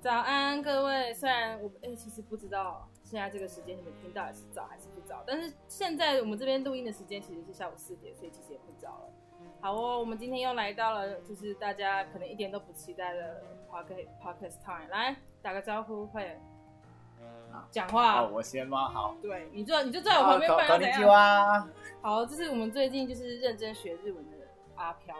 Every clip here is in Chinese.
早安，各位。虽然我哎、其实不知道现在这个时间你们听到底是早还是不早，但是现在我们这边录音的时间其实是下午四点，所以其实也不早了。好哦，我们今天又来到了就是大家可能一点都不期待的 podcast podcast time，来打个招呼，快点讲话。哦，我先吗？好，对，你坐你就坐在我旁边，不然要怎こんにち样？は。好，这是我们最近就是认真学日文的阿飘，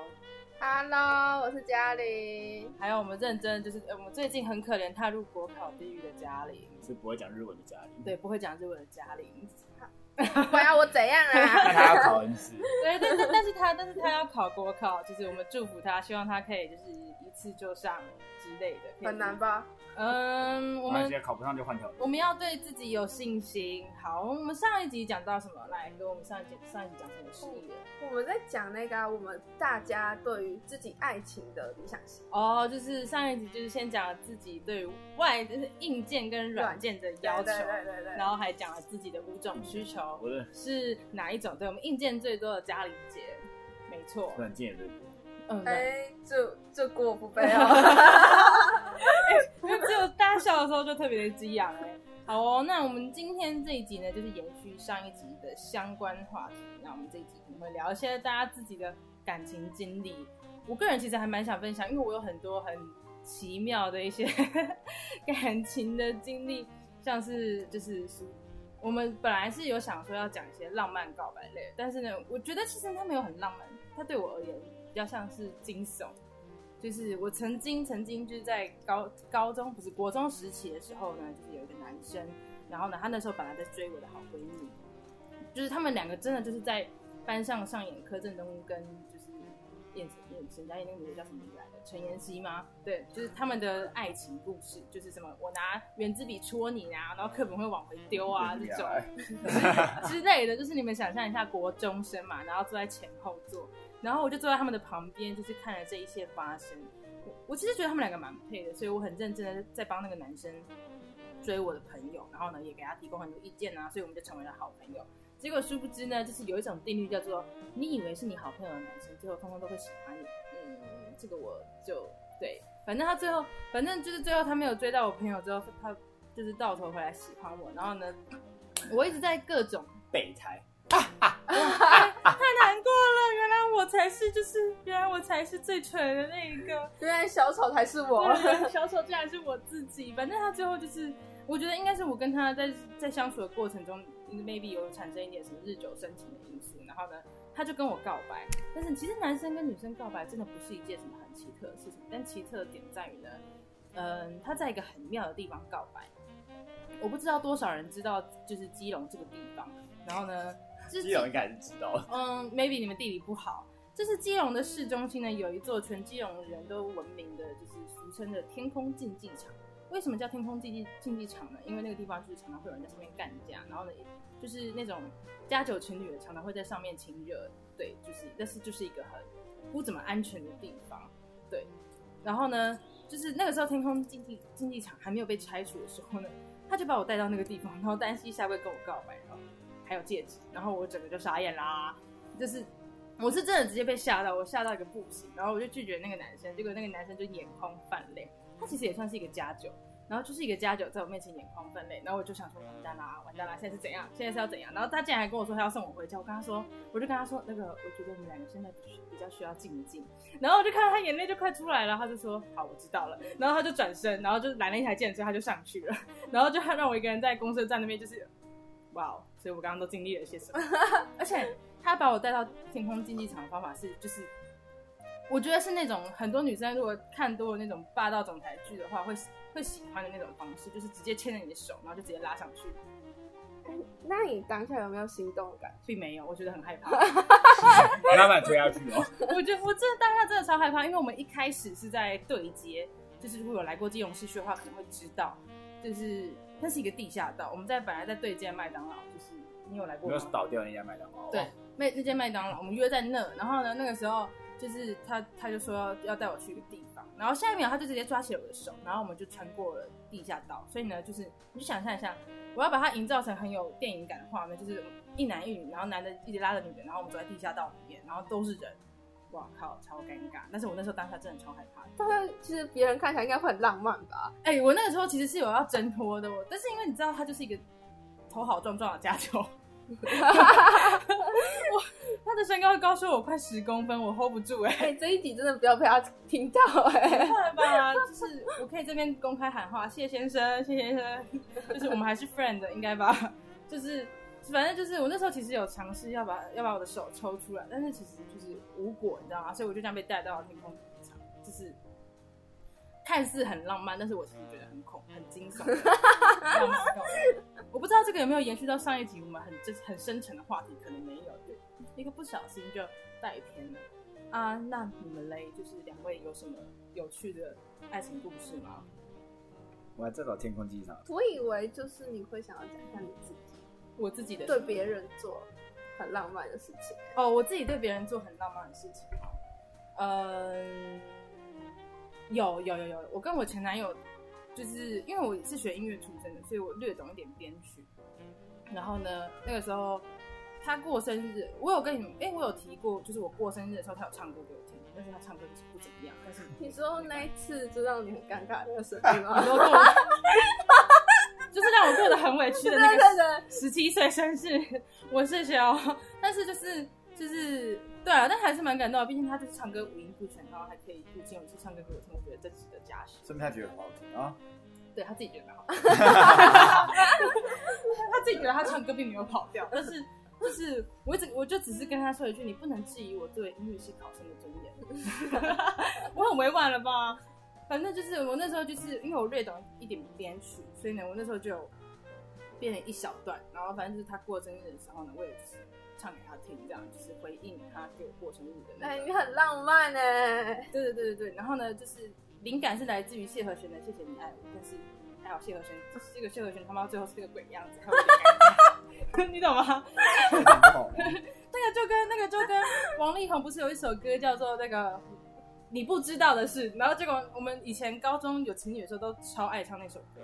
Hello，我是嘉玲。还有我们认真就是呃我们最近很可怜踏入国考地狱的嘉玲，是不会讲日文的嘉玲。对，不会讲日文的嘉玲。不要我怎样那啊？他要考恩师，对，但是但是他但是他要考国考，就是我们祝福他，希望他可以就是一次就上之类的。很难？吧？嗯，我们我们现在考不上就换条路。我们要对自己有信心。好，我们上一集讲到什么？来，跟我们上一集上一集讲什么事业？我们在讲那个啊、我们大家对于自己爱情的理想型。哦，就是上一集就是先讲了自己对于外就是硬件跟软件的要求，对对对对然后还讲了自己的五种需求我的是哪一种？对我们硬件最多的嘉玲姐，没错，软件也最多。嗯，对。哎，这这锅我不背哦。因为只有大家笑的时候就特别的激昂哎。好哦，那我们今天这一集呢，就是延续上一集的相关话题。那我们这一集可能会聊一些大家自己的感情经历。我个人其实还蛮想分享，因为我有很多很奇妙的一些 感情的经历，像是就是我们本来是有想说要讲一些浪漫告白类，但是呢，我觉得其实它没有很浪漫，它对我而言比较像是惊悚。就是我曾经曾经就是在高高中不是国中时期的时候呢，就是有一个男生，然后呢，他那时候本来在追我的好闺蜜，就是他们两个真的就是在班上上演柯震东跟就是演演沈佳宜那个女的叫什么名字来的？陈妍希吗？对，就是他们的爱情故事，就是什么我拿圆珠笔戳你啊，然后课本会往回丢啊这种 之类的，就是你们想象一下国中生嘛，然后坐在前后座，然后我就坐在他们的旁边，就是看着这一切发生。我我其实觉得他们两个蛮配的，所以我很认真的在帮那个男生追我的朋友，然后呢也给他提供很多意见啊，所以我们就成为了好朋友。结果殊不知呢，就是有一种定律叫做，你以为是你好朋友的男生，最后通通都会喜欢你。嗯，这个我就对，反正他最后，反正就是最后他没有追到我朋友之后，他就是到头回来喜欢我，然后呢，我一直在各种北财，太难过了，原来我才是，就是原来我才是最蠢的那一个。原来小丑才是我。小丑竟然是我自己。反正他最后就是，我觉得应该是我跟他在在相处的过程中，maybe 有产生一点什么日久生情的因素。然后呢，他就跟我告白。但是其实男生跟女生告白真的不是一件什么很奇特的事情，但奇特的点在于呢，嗯，他在一个很妙的地方告白。我不知道多少人知道，就是基隆这个地方。然后呢，就是基隆应该还是知道的。嗯，maybe 你们地理不好。就是基隆的市中心呢，有一座全基隆人都闻名的，就是俗称的天空竞技场。为什么叫天空竞技竞技场呢？因为那个地方就是常常会有人在上面干架，然后呢，就是那种加酒情侣的常常会在上面亲热，对，就是但是就是一个很不怎么安全的地方，对。然后呢，就是那个时候天空竞技竞技场还没有被拆除的时候呢，他就把我带到那个地方，然后单膝下跪跟我告白，然后还有戒指，然后我整个就傻眼啦，就是我是真的直接被吓到，我吓到一个不行，然后我就拒绝那个男生，结果那个男生就眼眶泛泪，他其实也算是一个家酒，然后就是一个家酒在我面前眼眶泛泪，然后我就想说完蛋啦，完蛋啦，现在是怎样？现在是要怎样？然后他竟然还跟我说他要送我回家，我跟他说，我就跟他说那个，我觉得我们两个现在比较需要静一静，然后我就看到他眼泪就快出来了，他就说好，我知道了，然后他就转身，然后就拦了一台电车，他就上去了，然后就让我一个人在公车站那边就是，哇哦，所以我刚刚都经历了些什么，而且他把我带到天空竞技场的方法是就是。我觉得是那种很多女生如果看多了那种霸道总裁剧的话，会会喜欢的那种方式，就是直接牵着你的手，然后就直接拉上去，那你当下有没有心动感觉？并没有，我觉得很害怕。慢慢推下去哦。我觉得我真的当下真的超害怕，因为我们一开始是在对接，就是如果有来过基隆市区的话，可能会知道，就是那是一个地下道，我们在本来在对接麦当劳，就是你有来过吗没有？倒掉那家麦当劳。对，那那间麦当劳，我们约在那，然后呢，那个时候就是他他就说要要带我去一个地方，然后下一秒他就直接抓起了我的手，然后我们就穿过了地下道，所以呢，就是你就想象一下，我要把它营造成很有电影感的画面，就是一男一女，然后男的一直拉着女的，然后我们走在地下道里面，然后都是人，哇靠，超尴尬。但是我那时候当下真的超害怕的。但是其实别人看起来应该会很浪漫吧？哎、我那个时候其实是有要挣脱的，我但是因为你知道他就是一个头好壮壮的家球，我他的身高高出我快十公分，我 hold 不住哎、哎、这一集真的不要被他听到哎、后来吧，就是我可以这边公开喊话，谢先生，谢先生，就是我们还是 friend 应该吧？就是反正就是我那时候其实有尝试要把要把我的手抽出来，但是其实就是无果，你知道吗？所以我就这样被带到了天空体育场，就是看似很浪漫，但是我其实觉得很恐、很惊悚。我不知道这个有没有延续到上一集我们很就是很深沉的话题，可能没有，对，一个不小心就带偏了。啊，那你们嘞，就是两位有什么有趣的爱情故事吗？我还在找天空机场，我以为就是你会想要讲一下你自己我自己的对别人做很浪漫的事情。哦，我自己对别人做很浪漫的事情吗？嗯，有有有有，我跟我前男友就是因为我是学音乐出身的，所以我略懂一点编曲。然后呢，那个时候他过生日，我有跟你们，哎、我有提过，就是我过生日的时候，他有唱歌给我听，但是他唱歌就是不怎么样，但是你说那一次就让你很尴尬的那个声音吗？就是让我过得很委屈的那 对个对对，十七岁生日，我谢谢哦。但是就是就是对啊，但还是蛮感动的，毕竟他就是唱歌五音不全，然后还可以录进我去唱歌给我听，我觉得这值得嘉许。说明他觉得很好听啊。对他自己觉得蛮好，他自己觉得他唱歌并没有跑调，但是就是我一直我就只是跟他说一句，你不能质疑我作为音乐系考生的尊严，我很委婉了吧？反正就是我那时候就是因为我略懂一点编曲，所以呢，我那时候就有编了一小段，然后反正就是他过生日的时候呢，我也就是唱给他听，这样就是回应他给我过生日的那哎，个。你很浪漫哎。对对对对对，然后呢，就是灵感是来自于谢和弦的《谢谢你爱我》，但是还好谢和弦，就是这个谢和弦他妈最后是个鬼样子，你懂吗？那个就跟那个就跟王力宏不是有一首歌叫做那个你不知道的事，然后结果我们以前高中有情侣的时候都超爱唱那首歌，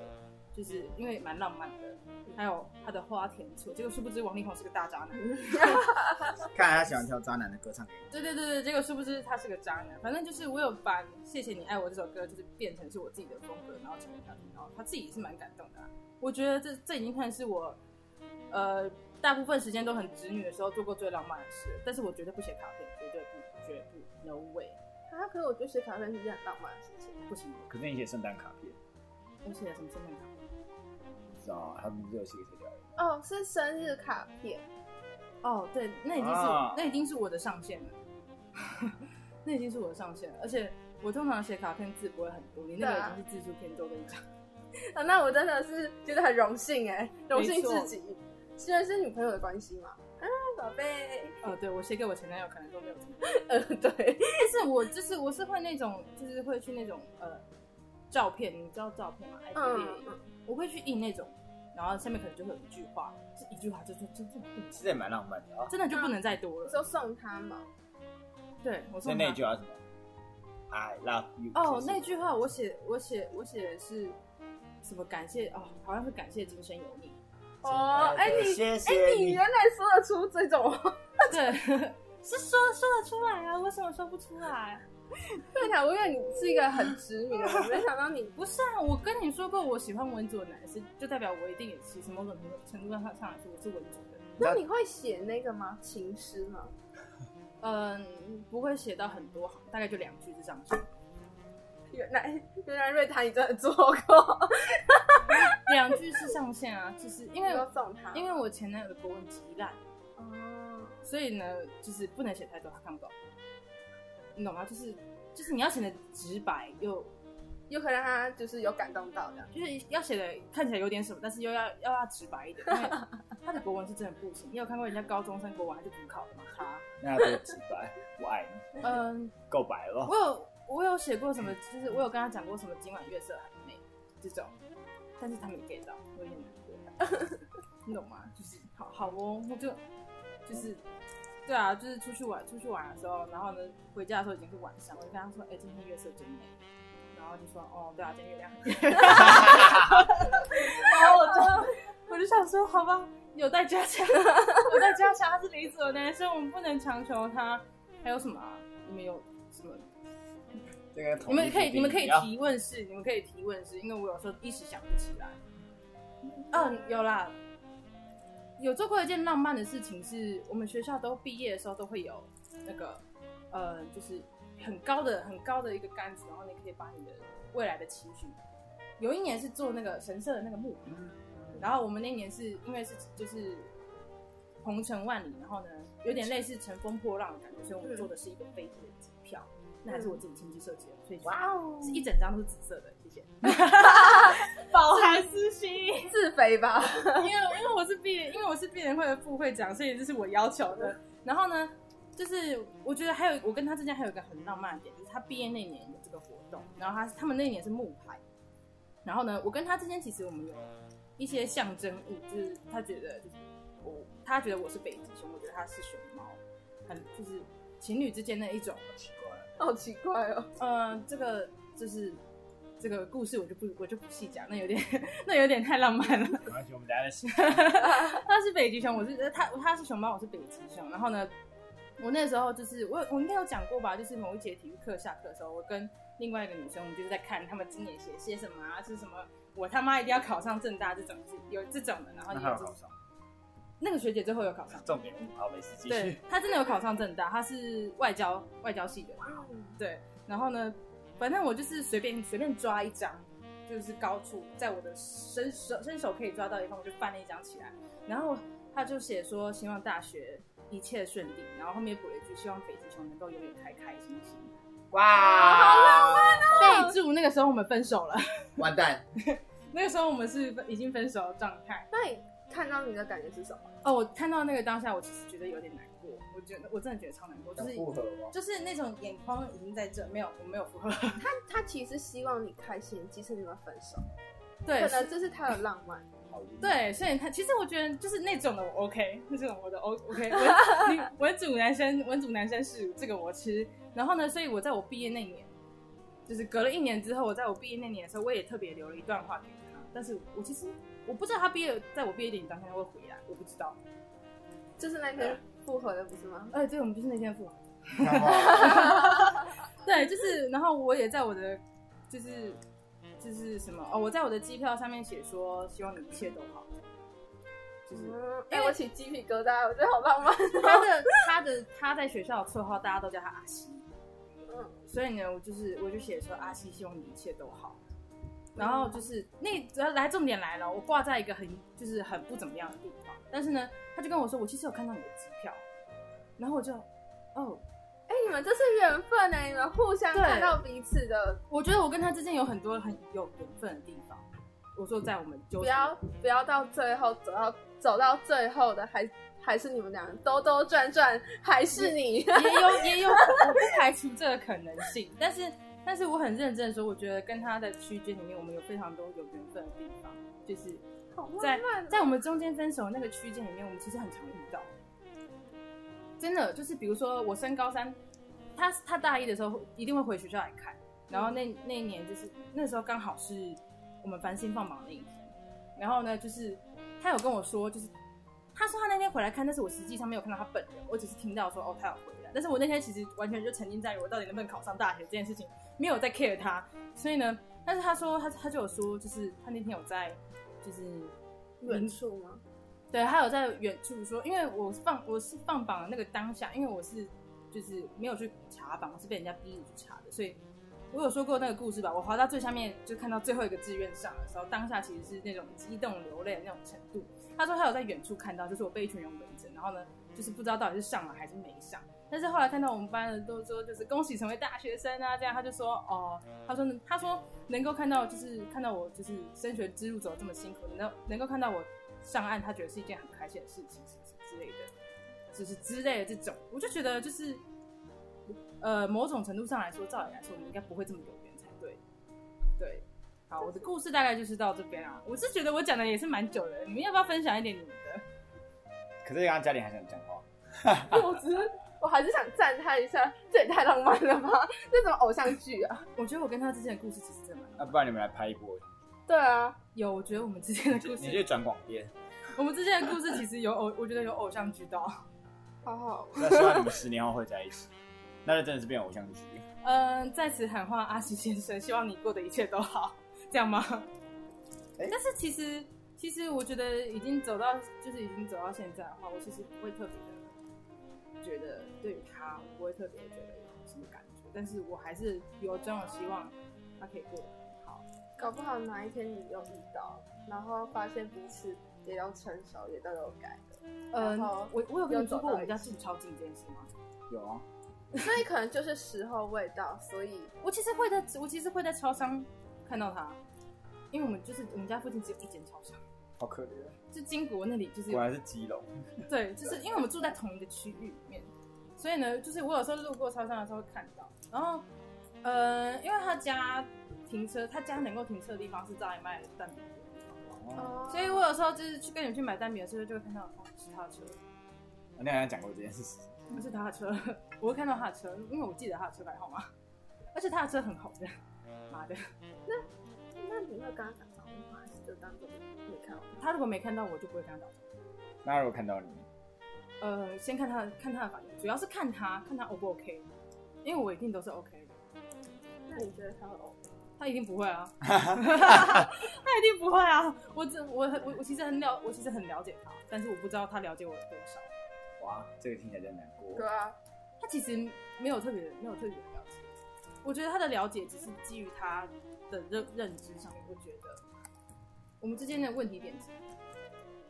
就是因为蛮浪漫的，还有他的花田错，结果殊不知王力宏是个大渣男。看来他喜欢挑渣男的歌唱给你。对对对对，结果殊不知他是个渣男。反正就是我有把《谢谢你爱我》这首歌，就是变成是我自己的风格，然后唱给他听，然后他自己也是蛮感动的啊、我觉得这这已经算是我，呃，大部分时间都很直女的时候做过最浪漫的事。但是我绝对不写卡片，绝对不，绝不，no way，啊，可是我觉得写卡片是一件很浪漫的事情。不行。可是你写圣诞卡片，我写了什么圣诞卡片？不知道啊他们不是有写特调的？哦，是生日卡片。哦，对，那已经是、啊那已经是我的上限了，那已经是我的上限了。而且我通常写卡片字不会很多，你那个啊已经是字数偏多的一张。啊，那我真的是觉得很荣幸哎，荣幸自己。虽然是女朋友的关系嘛，啊，宝贝，哦，对，我写给我前男友可能都没有听过。呃，对，但是我就是我是会那种，就是会去那种呃照片，你知道照片吗？嗯，我会去印那种，然后下面可能就会有一句话，这一句话就就真其实也蛮浪漫的啊。真的就不能再多了。你说送他嘛？对，我所说以那句话是什么？I love you。哦，那句话我写我写我写的是什么？感谢哦，好像是感谢今生有你。哦，哎你，哎你原来说得出这种话，对，是说说得出来啊，为什么说不出来？对啊，我以为你是一个很直女的人，没想到你不是啊，我跟你说过，我喜欢文组的男生，就代表我一定也其实某种程度上上来说，我是文组的。那你会写那个吗？情诗吗？嗯，不会写到很多行，大概就两句是上去。原来原来瑞塔你真的做过，两句是上限啊，就是因为要送他，因为我前男友的国文极烂，哦，所以呢，就是不能写太多，他看不懂。你懂吗？就是就是你要写的直白，又有可能他就是有感动到这样。就是要写的看起来有点什么，但是又要要要直白一点，因为 他的国文是真的不行。你有看过人家高中生国文还是补考的吗？他，那多直白，我爱你，嗯，够白了。我有我有写过什么，就是我有跟他讲过什么今晚月色很美这种，但是他没 get 到，我有点难过，你懂吗？就是好好哦，我就就是对啊，就是出去玩出去玩的时候，然后呢回家的时候已经是晚上，我就跟他说，哎、今天月色真美，然后就说，哦，对啊，今天月亮很圆，然后我就我就想说，好吧，有待加强，有待加强，他是理所的男生，我们不能强求他。还有什么、啊？你们有什么？这个你们可以，你们可以提提问是，你们可以提问是，因为我有时候一时想不起来。嗯，有啦，有做过一件浪漫的事情，是我们学校都毕业的时候都会有那个呃，就是很高的很高的一个杆子，然后你可以把你的未来的期许。有一年是做那个神社的那个木牌，然后我们那年是因为是就是红尘万里，然后呢有点类似乘风破浪的感觉，所以我们做的是一个飞机的机票，那还是我自己亲自设计的，所以哇哦，是一整张都是紫色的，谢谢。饱含私心，自肥吧？因为因为我是毕，因为我是毕联会的副会长，所以这是我要求的。然后呢，就是我觉得还有我跟他之间还有一个很浪漫的点，就是他毕业那年有这个活动，然后他他们那年是木牌，然后呢，我跟他之间其实我们有一些象征物，就是他觉得就是我，他觉得我是北极熊，我觉得他是熊猫，很就是情侣之间的一种 好奇怪哦。呃，这个就是这个故事，我就不我就不细讲，那有点 那有点太浪漫了。没关系，我们等一下再写。他是北极熊，我是呃他他是熊猫，我是北极熊。然后呢，我那时候就是我我应该有讲过吧，就是某一节体育课下课的时候，我跟另外一个女生，我们就是在看他们今年写些什么啊，是什么我他妈一定要考上正大这种，有这种的，然后也有这种那个学姐最后有考上，重点好没事继对。她真的有考上正大，她是外交外交系的，嗯对，然后呢，反正我就是随便随便抓一张，就是高处在我的伸手伸手可以抓到的地方，我就翻了一张起来，然后他就写说希望大学一切顺利，然后后面补了一句希望北极熊能够永远开开心心。哇，好浪漫哦。备注那个时候我们分手了，完蛋，那个时候我们是已经分手的状态。那你看到你的感觉是什么？哦，我看到那个当下，我其实觉得有点难过，我觉得我真的觉得超难过，就是复合吗？就是那种眼眶已经在这，没有我没有复合，他他其实希望你开心，即使你们分手，对，可能这是他的浪漫。对，所以他其实我觉得就是那种的我 OK，那种我的 O OK，文 女文主男生文主男生是这个我吃。然后呢，所以我在我毕业那年，就是隔了一年之后，我在我毕业那年的时候，我也特别留了一段话给他。但是我其实我不知道他毕业，在我毕业典礼当天他会回来，我不知道。就是那天复合的，不是吗？哎，对，我们就是那天复合。对，就是，然后我也在我的就是就是什么哦，我在我的机票上面写说，希望你一切都好。就是嗯，哎、我起鸡皮疙瘩，我觉得好浪漫。他的他的他在学校的绰号，大家都叫他阿西。嗯，所以呢，我就是我就写说阿西，希望你一切都好。然后就是那主要来重点来了，我挂在一个很就是很不怎么样的地方，但是呢，他就跟我说，我其实有看到你的机票，然后我就哦，哎、你们这是缘分呢，你们互相看到彼此的，我觉得我跟他之间有很多很有缘分的地方。我说在我们就不要不要到最后走到走到最后的还还是你们俩兜兜转转，还是你。也有也有，我不排除这个可能性，但是但是我很认真的说，我觉得跟他的区间里面，我们有非常多有缘分的地方，就是在在我们中间分手那个区间里面，我们其实很常遇到，真的就是比如说我升高三，他他大一的时候一定会回学校来看，然后那那一年就是那时候刚好是我们繁星放榜那一天，然后呢就是他有跟我说，就是他说他那天回来看，但是我实际上没有看到他本人，我只是听到说哦他有回来，但是我那天其实完全就沉浸在于我到底能不能考上大学这件事情，没有在 care 他，所以呢，但是他说他他就有说，就是他那天有在就是远处吗？对，他有在远处说，因为我放我是放榜的那个当下，因为我是就是没有去查榜，我是被人家逼着去查的，所以我有说过那个故事吧。我滑到最下面就看到最后一个志愿上的时候，当下其实是那种激动流泪的那种程度。他说他有在远处看到，就是我被一群人围着，然后呢，就是不知道到底是上了还是没上。但是后来看到我们班的都说，就是恭喜成为大学生啊，这样他就说哦，他说他说能够看到就是看到我就是升学之路走得这么辛苦，能能够看到我上岸，他觉得是一件很开心的事情，之类的，就是之类的这种，我就觉得就是呃某种程度上来说，照理来说我们应该不会这么有缘才对，对。好，我的故事大概就是到这边啊。我是觉得我讲的也是蛮久的，你们要不要分享一点你们的？可是刚刚嘉玲还想讲话，我只是我还是想赞叹一下，这也太浪漫了吧？这什么偶像剧啊？我觉得我跟他之间的故事其实真的蛮那不然你们来拍一波，对啊，有，我觉得我们之间的故你就事，转广电，我们之间的故事其实有偶，我觉得有偶像剧到。好好。那希望你们十年后会在一起。那就真的是变偶像剧。嗯，在此喊话阿西先生，希望你过的一切都好，这样吗？哎但是其实，其实我觉得已经走到，就是已经走到现在的话，我其实不会特别的对于他，我不会特别觉得有什么感觉，但是我还是有这种希望他可以过得很好。搞不好哪一天你又遇到，然后发现彼此也要成熟，也都有改的，嗯，我我有跟你说过我们家又走到一起住超近这件事吗？有啊，所以可能就是时候未到，所以 我其实会在，我其实会在超商看到他，因为我们就是我们家附近只有一间超商，好可怜，就金国那里就是有果然是基隆。对，就是因为我们住在同一个区域里面，所以呢，就是我有时候路过超商的时候会看到，然后呃，因为他家停车，他家能够停车的地方是在卖蛋饼的地方，哦，所以我有时候就是去跟你们去买蛋饼的时候，就会看到哦是他的车，你好像讲过这件事。不是他的车，我会看到他的车，因为我记得他的车牌号码，而且他的车很红的，妈的，那你会跟他打招呼吗？还是就当做没看到？他如果没看到我就不会跟他打招呼。那如果看到你，呃，先看他看他的反应，主要是看他看他 O 不 OK，因为我一定都是 OK 的。那你觉得他会哦？他一定不会啊，他一定不会啊！我这我很我我其实很了，我其实很了解他，但是我不知道他了解我有多少。哇，这个听起来真难过。对啊，他其实没有特别没有特别的了解，我觉得他的了解只是基于他的认认知上面。我觉得我们之间的问题点是，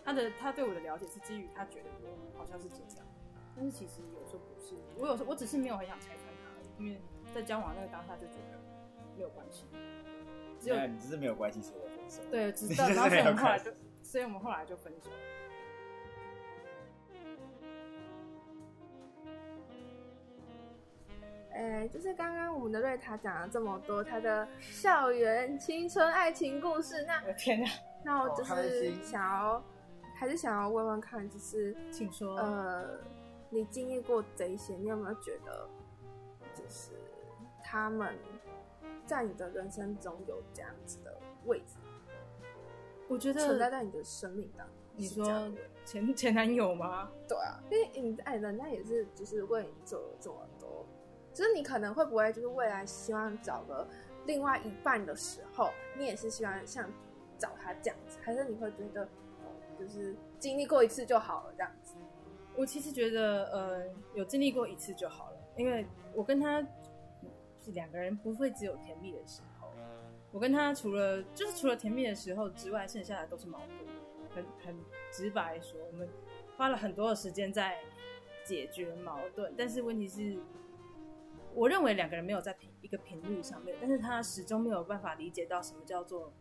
他的他对我的了解是基于他觉得我好像是这样，但是其实有时候不是。我有时候我只是没有很想拆穿他而已，因为在交往那个当下就觉得没有关系，只有你只是没有关系，所以分手。对，知 你道，然后所以就是没有关我们后来就，所以我们后来就分手。哎，就是刚刚我们的瑞塔讲了这么多他的校园青春爱情故事，那我的天哪，那我就是心想要，还是想要问问看，就是请说。呃，你经历过这一些，你有没有觉得，就是他们在你的人生中有这样子的位置，我觉得存在在你的生命当中？你说前前男友吗？对啊，因为你哎，人家也是就是为你做了这么多，就是你可能会不会就是未来希望找个另外一半的时候，你也是希望像找他这样子，还是你会觉得哦，就是经历过一次就好了这样子？我其实觉得，呃，有经历过一次就好了，因为我跟他是两个人，不会只有甜蜜的时候。我跟他除了就是除了甜蜜的时候之外，剩下的都是矛盾。很很直白说，我们花了很多的时间在解决矛盾，但是问题是，我认为两个人没有在频一个频率上面，但是他始终没有办法理解到什么叫做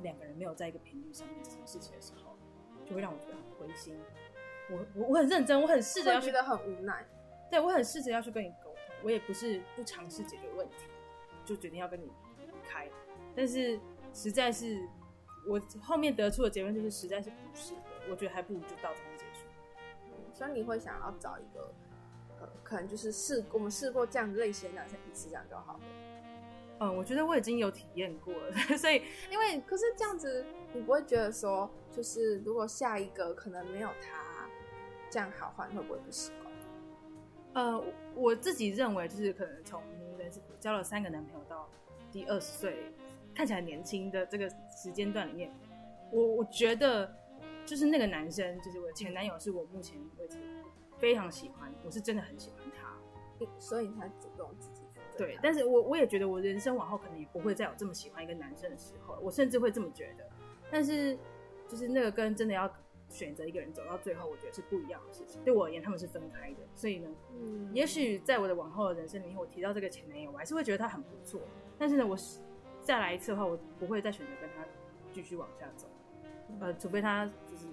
两个人没有在一个频率上面这件事情的时候，就会让我觉得很灰心。我我我很认真，我很试着要去觉得很无奈。对我很试着要去跟你沟通，我也不是不尝试解决问题，就决定要跟你离开。但是实在是，我后面得出的结论就是实在是不适合，我觉得还不如就到这边结束。所以你会想要找一个，呃，可能就是试我们试过这样类型的男生一次这样就好了。嗯，我觉得我已经有体验过了，所以因为可是这样子，你不会觉得说，就是如果下一个可能没有他这样好换，会不会不习惯？呃，我我自己认为就是可能从人生交了三个男朋友到第二十岁，看起来年轻的这个时间段里面，我我觉得就是那个男生，就是我的前男友，是我目前为止非常喜欢，我是真的很喜欢他。所以你才主动对，但是我我也觉得我人生往后可能也不会再有这么喜欢一个男生的时候，我甚至会这么觉得。但是就是那个跟真的要选择一个人走到最后，我觉得是不一样的事情。对我而言，他们是分开的，所以呢，嗯，也许在我的往后的人生里面，我提到这个前男友，我还是会觉得他很不错。但是呢，我再来一次的话，我不会再选择跟他继续往下走。呃，除非他就是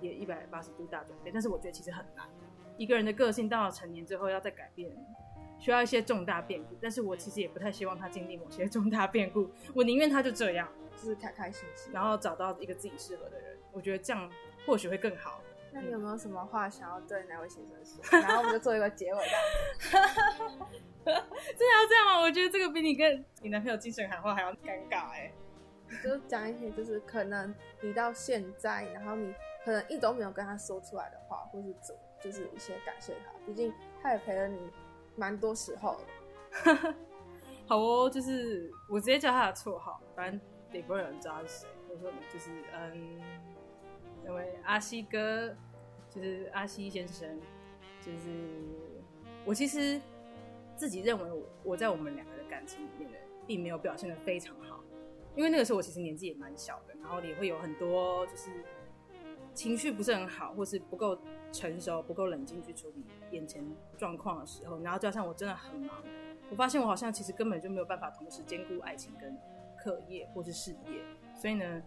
也一百八十度大转变，但是我觉得其实很难。一个人的个性到了成年之后要再改变，需要一些重大变故。但是我其实也不太希望他经历某些重大变故，我宁愿他就这样，就是开开心心。然后找到一个自己适合的人。我觉得这样或许会更好。那你有没有什么话想要对哪位先生说？然后我们就做一个结尾这样子。真的要这样吗？我觉得这个比你跟你男朋友精神喊话还要尴尬哎、就讲一些就是可能你到现在，然后你可能一都没有跟他说出来的话，或是怎就是一些感谢他，毕竟他也陪了你蛮多时候的。好哦，就是我直接叫他的绰号，反正也不会有人知道他是谁。我说就是嗯，那位阿西哥，就是阿西先生，就是我其实自己认为我我在我们两个的感情里面的，并没有表现的非常好，因为那个时候我其实年纪也蛮小的，然后也会有很多就是情绪不是很好，或是不够成熟、不够冷静去处理眼前状况的时候，然后加上我真的很忙。我发现我好像其实根本就没有办法同时兼顾爱情跟课业或是事业，所以呢，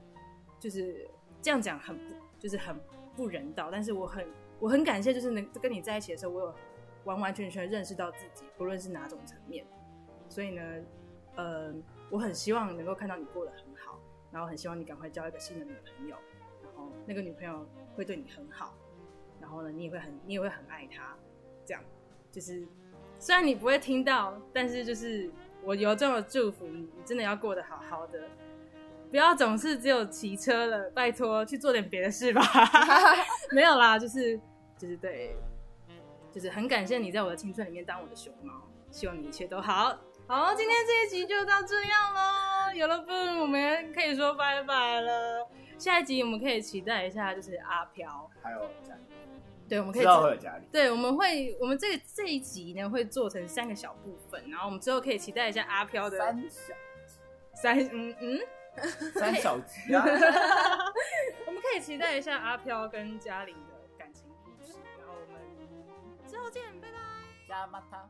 就是这样讲很不就是很不人道。但是我很我很感谢，就是能跟你在一起的时候，我有完完全全认识到自己，不论是哪种层面。所以呢，呃，我很希望能够看到你过得很好，然后很希望你赶快交一个新的女朋友，那个女朋友会对你很好，然后呢，你也会很你也会很爱她，这样就是。虽然你不会听到，但是就是我由衷的祝福你，你真的要过得好好的，不要总是只有骑车了，拜托去做点别的事吧。没有啦，就是就是对，就是很感谢你在我的青春里面当我的熊猫，希望你一切都好。好，今天这一集就到这样喽，有了分我们可以说拜拜了。下一集我们可以期待一下，就是阿飘还有。对，我们可以知道会有家里。对，我们会，我们这这一集呢会做成三个小部分，然后我们之后可以期待一下阿飘的三小三嗯嗯三小 集啊。我们可以期待一下阿飘跟嘉玲的感情故事，然后我们之后见，拜拜，加马他。